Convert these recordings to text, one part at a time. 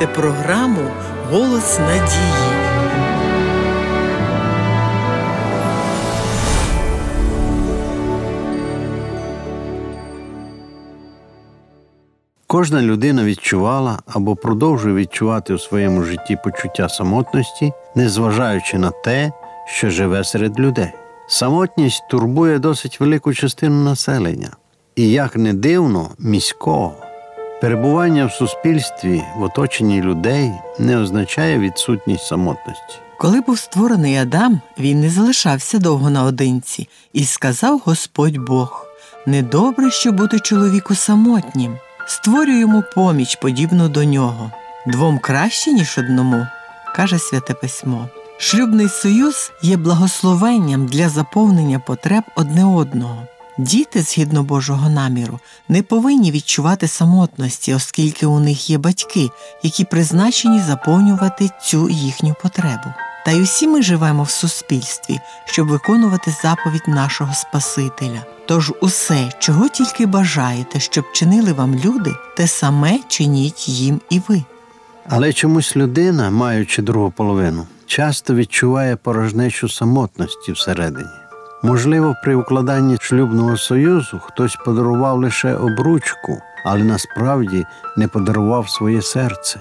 слухаєте програму Голос надії. Кожна людина відчувала або продовжує відчувати у своєму житті почуття самотності, незважаючи на те, що живе серед людей. Самотність турбує досить велику частину населення, і як не дивно, міського. Перебування в суспільстві в оточенні людей не означає відсутність самотності. Коли був створений Адам, він не залишався довго наодинці, і сказав Господь Бог: недобре, що бути чоловіку самотнім. Створю йому поміч, подібну до нього. Двом краще, ніж одному, каже Святе Письмо. Шлюбний союз є благословенням для заповнення потреб одне одного. Діти, згідно Божого наміру, не повинні відчувати самотності, оскільки у них є батьки, які призначені заповнювати цю їхню потребу. Та й усі ми живемо в суспільстві, щоб виконувати заповідь нашого Спасителя. Тож усе, чого тільки бажаєте, щоб чинили вам люди, те саме чиніть їм і ви. Але чомусь людина, маючи другу половину, часто відчуває порожнечу самотності всередині. Можливо, при укладанні шлюбного союзу хтось подарував лише обручку, але насправді не подарував своє серце,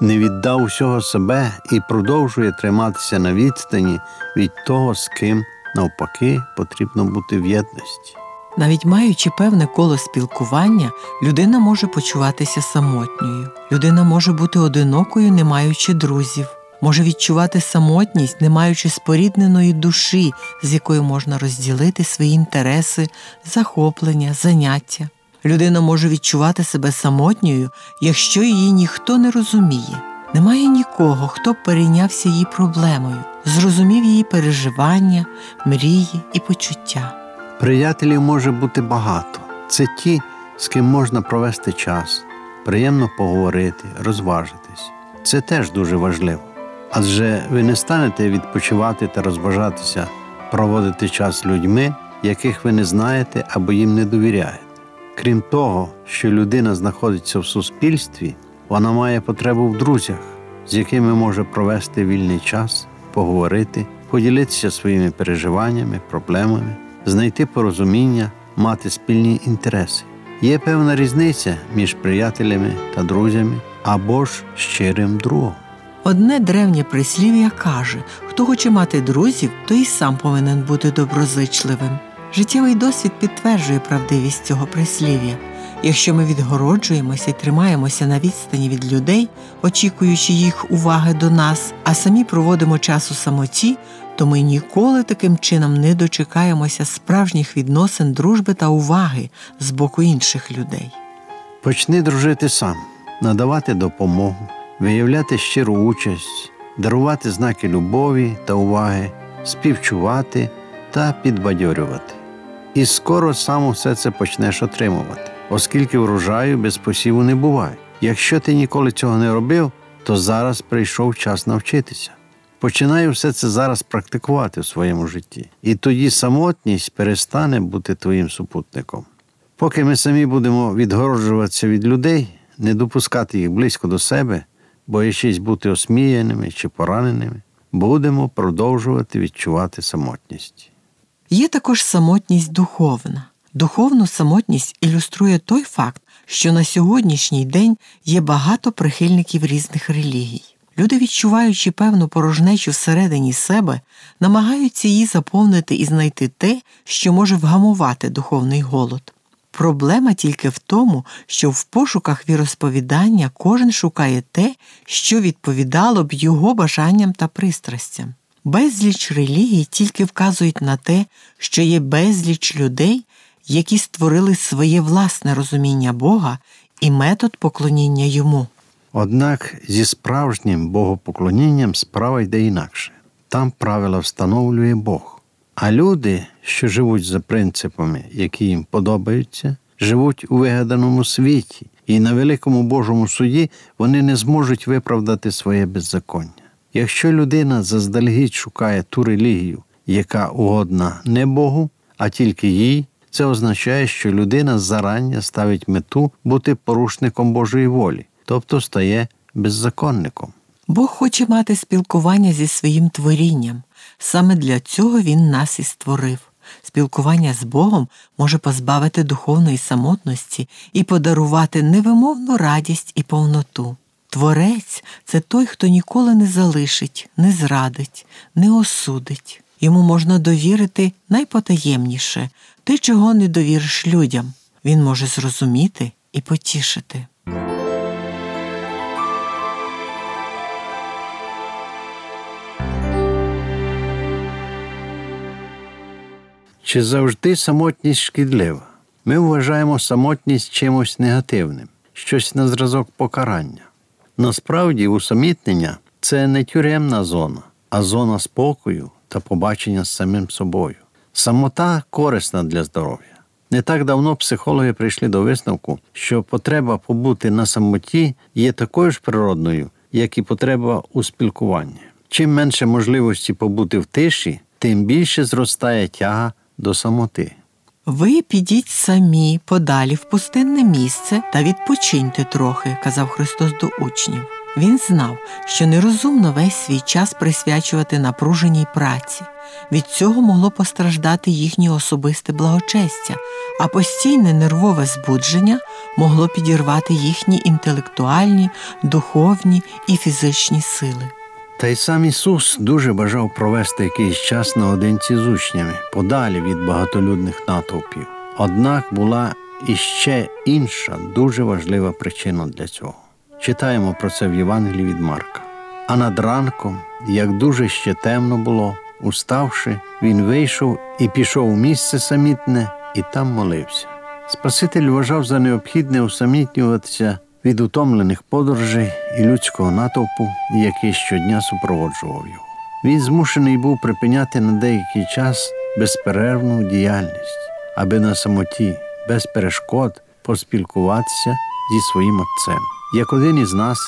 не віддав усього себе і продовжує триматися на відстані від того, з ким навпаки потрібно бути в єдності. Навіть маючи певне коло спілкування, людина може почуватися самотньою. Людина може бути одинокою, не маючи друзів, може відчувати самотність, не маючи спорідненої душі, з якою можна розділити свої інтереси, захоплення, заняття. Людина може відчувати себе самотньою, якщо її ніхто не розуміє. Немає нікого, хто б перейнявся її проблемою, зрозумів її переживання, мрії і почуття. Приятелів може бути багато. Це ті, з ким можна провести час, приємно поговорити, розважитись. Це теж дуже важливо. Адже ви не станете відпочивати та розважатися, проводити час з людьми, яких ви не знаєте або їм не довіряєте. Крім того, що людина знаходиться в суспільстві, вона має потребу в друзях, з якими може провести вільний час, поговорити, поділитися своїми переживаннями, проблемами знайти порозуміння, мати спільні інтереси. Є певна різниця між приятелями та друзями або ж щирим другом. Одне древнє прислів'я каже: хто хоче мати друзів, то і сам повинен бути доброзичливим. Життєвий досвід підтверджує правдивість цього прислів'я. Якщо ми відгороджуємося і тримаємося на відстані від людей, очікуючи їх уваги до нас, а самі проводимо час у самоті, то ми ніколи таким чином не дочекаємося справжніх відносин дружби та уваги з боку інших людей. Почни дружити сам, надавати допомогу, виявляти щиру участь, дарувати знаки любові та уваги, співчувати та підбадьорювати. І скоро сам усе це почнеш отримувати, оскільки врожаю без посіву не буває. Якщо ти ніколи цього не робив, то зараз прийшов час навчитися. Починай все це зараз практикувати в своєму житті, і тоді самотність перестане бути твоїм супутником. Поки ми самі будемо відгороджуватися від людей, не допускати їх близько до себе, боячись бути осміяними чи пораненими, будемо продовжувати відчувати самотність. Є також самотність духовна. Духовну самотність ілюструє той факт, що на сьогоднішній день є багато прихильників різних релігій. Люди, відчуваючи певну порожнечу всередині себе, намагаються її заповнити і знайти те, що може вгамувати духовний голод. Проблема тільки в тому, що в пошуках віросповідання кожен шукає те, що відповідало б його бажанням та пристрастям. Безліч релігій тільки вказують на те, що є безліч людей, які створили своє власне розуміння Бога і метод поклоніння йому. Однак зі справжнім богопоклонінням справа йде інакше. Там правила встановлює Бог. А люди, що живуть за принципами, які їм подобаються, живуть у вигаданому світі, і на великому Божому суді вони не зможуть виправдати своє беззаконня. Якщо людина заздалегідь шукає ту релігію, яка угодна не Богу, а тільки їй, це означає, що людина зарання ставить мету бути порушником Божої волі тобто стає беззаконником. Бог хоче мати спілкування зі своїм творінням. Саме для цього Він нас і створив. Спілкування з Богом може позбавити духовної самотності і подарувати невимовну радість і повноту. Творець це той, хто ніколи не залишить, не зрадить, не осудить. Йому можна довірити найпотаємніше те, чого не довіриш людям. Він може зрозуміти і потішити. Чи завжди самотність шкідлива? Ми вважаємо самотність чимось негативним, щось на зразок покарання. Насправді, усамітнення це не тюремна зона, а зона спокою та побачення з самим собою. Самота корисна для здоров'я. Не так давно психологи прийшли до висновку, що потреба побути на самоті є такою ж природною, як і потреба у спілкуванні. Чим менше можливості побути в тиші, тим більше зростає тяга до самоти. Ви підіть самі подалі в пустинне місце та відпочиньте трохи, казав Христос до учнів. Він знав, що нерозумно весь свій час присвячувати напруженій праці. Від цього могло постраждати їхнє особисте благочестя, а постійне нервове збудження могло підірвати їхні інтелектуальні, духовні і фізичні сили. Та й сам Ісус дуже бажав провести якийсь час наодинці з учнями, подалі від багатолюдних натовпів. Однак була іще інша дуже важлива причина для цього. Читаємо про це в Євангелії від Марка. А над ранком, як дуже ще темно було, уставши, він вийшов і пішов у місце самітне, і там молився. Спаситель вважав за необхідне усамітнюватися від утомлених подорожей і людського натовпу, який щодня супроводжував його. Він змушений був припиняти на деякий час безперервну діяльність, аби на самоті, без перешкод поспілкуватися зі своїм Отцем. Як один із нас,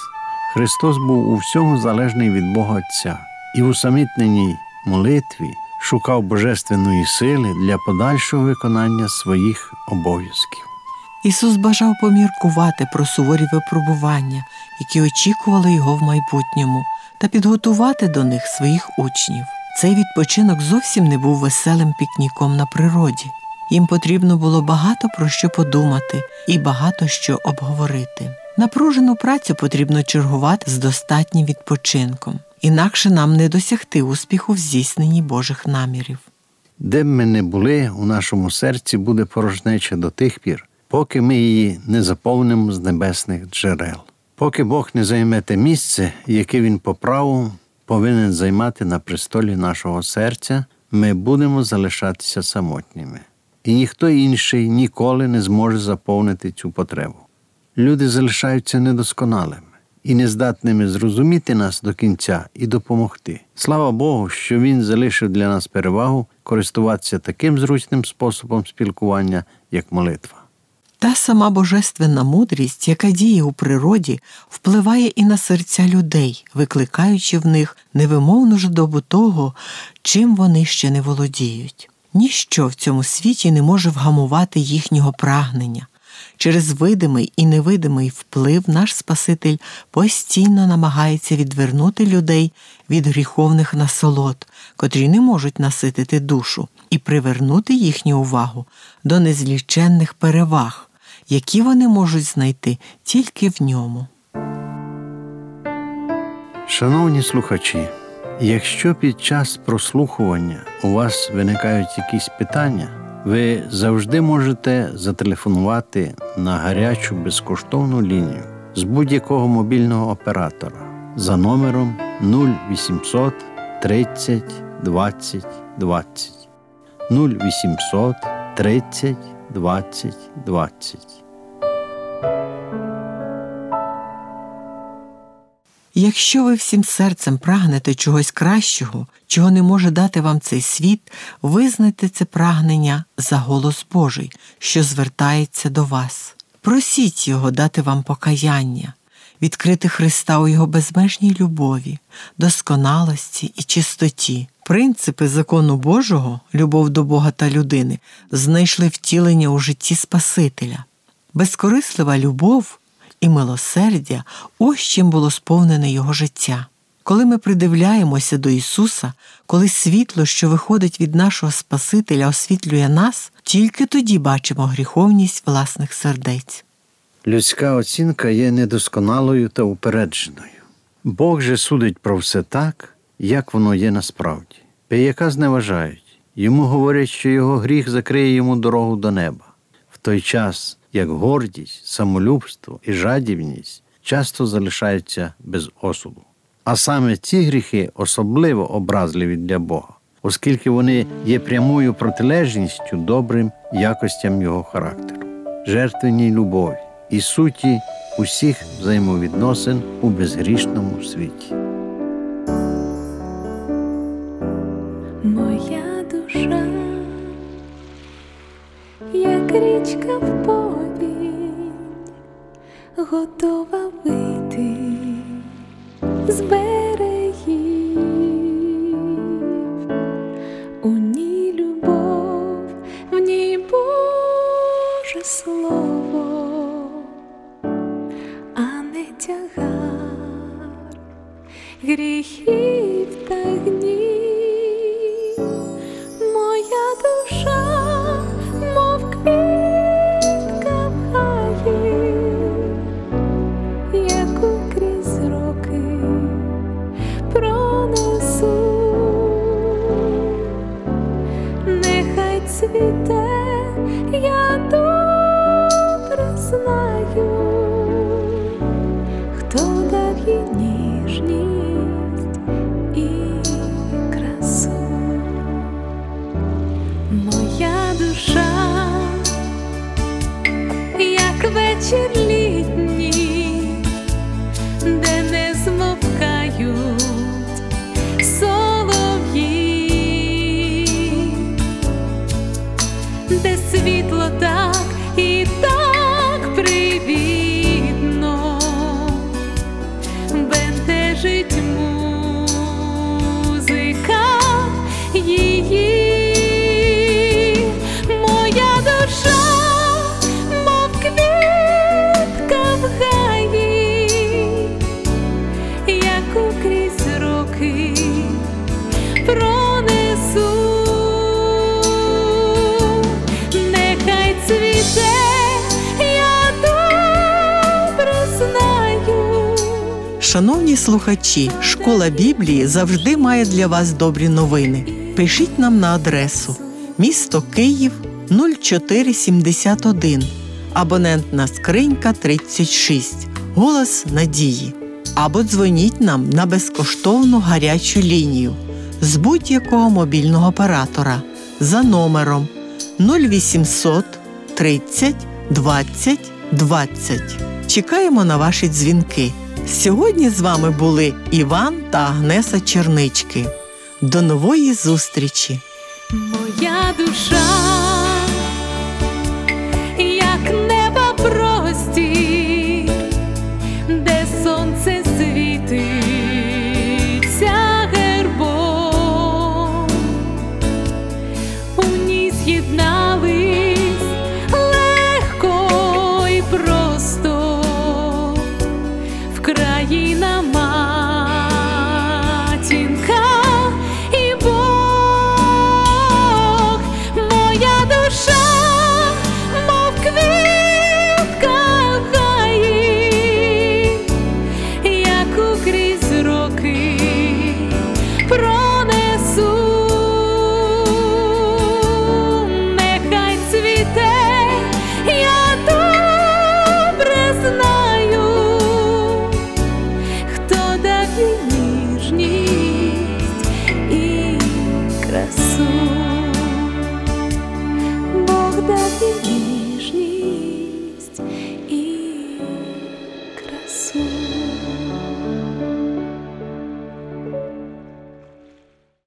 Христос був у всьому залежний від Бога Отця і в усамітненій молитві шукав божественної сили для подальшого виконання своїх обов'язків. Ісус бажав поміркувати про суворі випробування, які очікували його в майбутньому, та підготувати до них своїх учнів. Цей відпочинок зовсім не був веселим пікніком на природі. Їм потрібно було багато про що подумати і багато що обговорити. Напружену працю потрібно чергувати з достатнім відпочинком, інакше нам не досягти успіху в здійсненні Божих намірів. Де б ми не були, у нашому серці буде порожнеча до тих пір, поки ми її не заповнимо з небесних джерел. Поки Бог не займе те місце, яке Він по праву повинен займати на престолі нашого серця, ми будемо залишатися самотніми. І ніхто інший ніколи не зможе заповнити цю потребу. Люди залишаються недосконалими і нездатними зрозуміти нас до кінця і допомогти. Слава Богу, що Він залишив для нас перевагу користуватися таким зручним способом спілкування, як молитва. Та сама божественна мудрість, яка діє у природі, впливає і на серця людей, викликаючи в них невимовну жадобу того, чим вони ще не володіють. Ніщо в цьому світі не може вгамувати їхнього прагнення. Через видимий і невидимий вплив наш Спаситель постійно намагається відвернути людей від гріховних насолод, котрі не можуть наситити душу, і привернути їхню увагу до незліченних переваг які вони можуть знайти тільки в ньому. Шановні слухачі, якщо під час прослухування у вас виникають якісь питання, ви завжди можете зателефонувати на гарячу безкоштовну лінію з будь-якого мобільного оператора за номером 0800 30 20 20 0800 30 20 20. Якщо ви всім серцем прагнете чогось кращого, чого не може дати вам цей світ, визнайте це прагнення за голос Божий, що звертається до вас. Просіть Його дати вам покаяння, відкрити Христа у Його безмежній любові, досконалості і чистоті. Принципи закону Божого, любов до Бога та людини, знайшли втілення у житті Спасителя. Безкорислива любов і милосердя ось чим було сповнене Його життя. Коли ми придивляємося до Ісуса, коли світло, що виходить від нашого Спасителя, освітлює нас, тільки тоді бачимо гріховність власних сердець. Людська оцінка є недосконалою та упередженою. Бог же судить про все так, як воно є насправді. Пияка зневажають, йому говорять, що його гріх закриє йому дорогу до неба, в той час як гордість, самолюбство і жадібність часто залишаються без осуду. А саме ці гріхи особливо образливі для Бога, оскільки вони є прямою протилежністю добрим якостям Його характеру, жертвенній любові і суті усіх взаємовідносин у безгрішному світі. Моя душа, як річка в повінь, готова вийти з берегів, бентежить Шановні слухачі, школа Біблії завжди має для вас добрі новини. Пишіть нам на адресу місто Київ 0471, абонентна скринька 36, голос надії. Або дзвоніть нам на безкоштовну гарячу лінію з будь-якого мобільного оператора за номером 0800 30 20 20. Чекаємо на ваші дзвінки. Сьогодні з вами були Іван та Агнеса Чернички. До нової зустрічі! Моя душа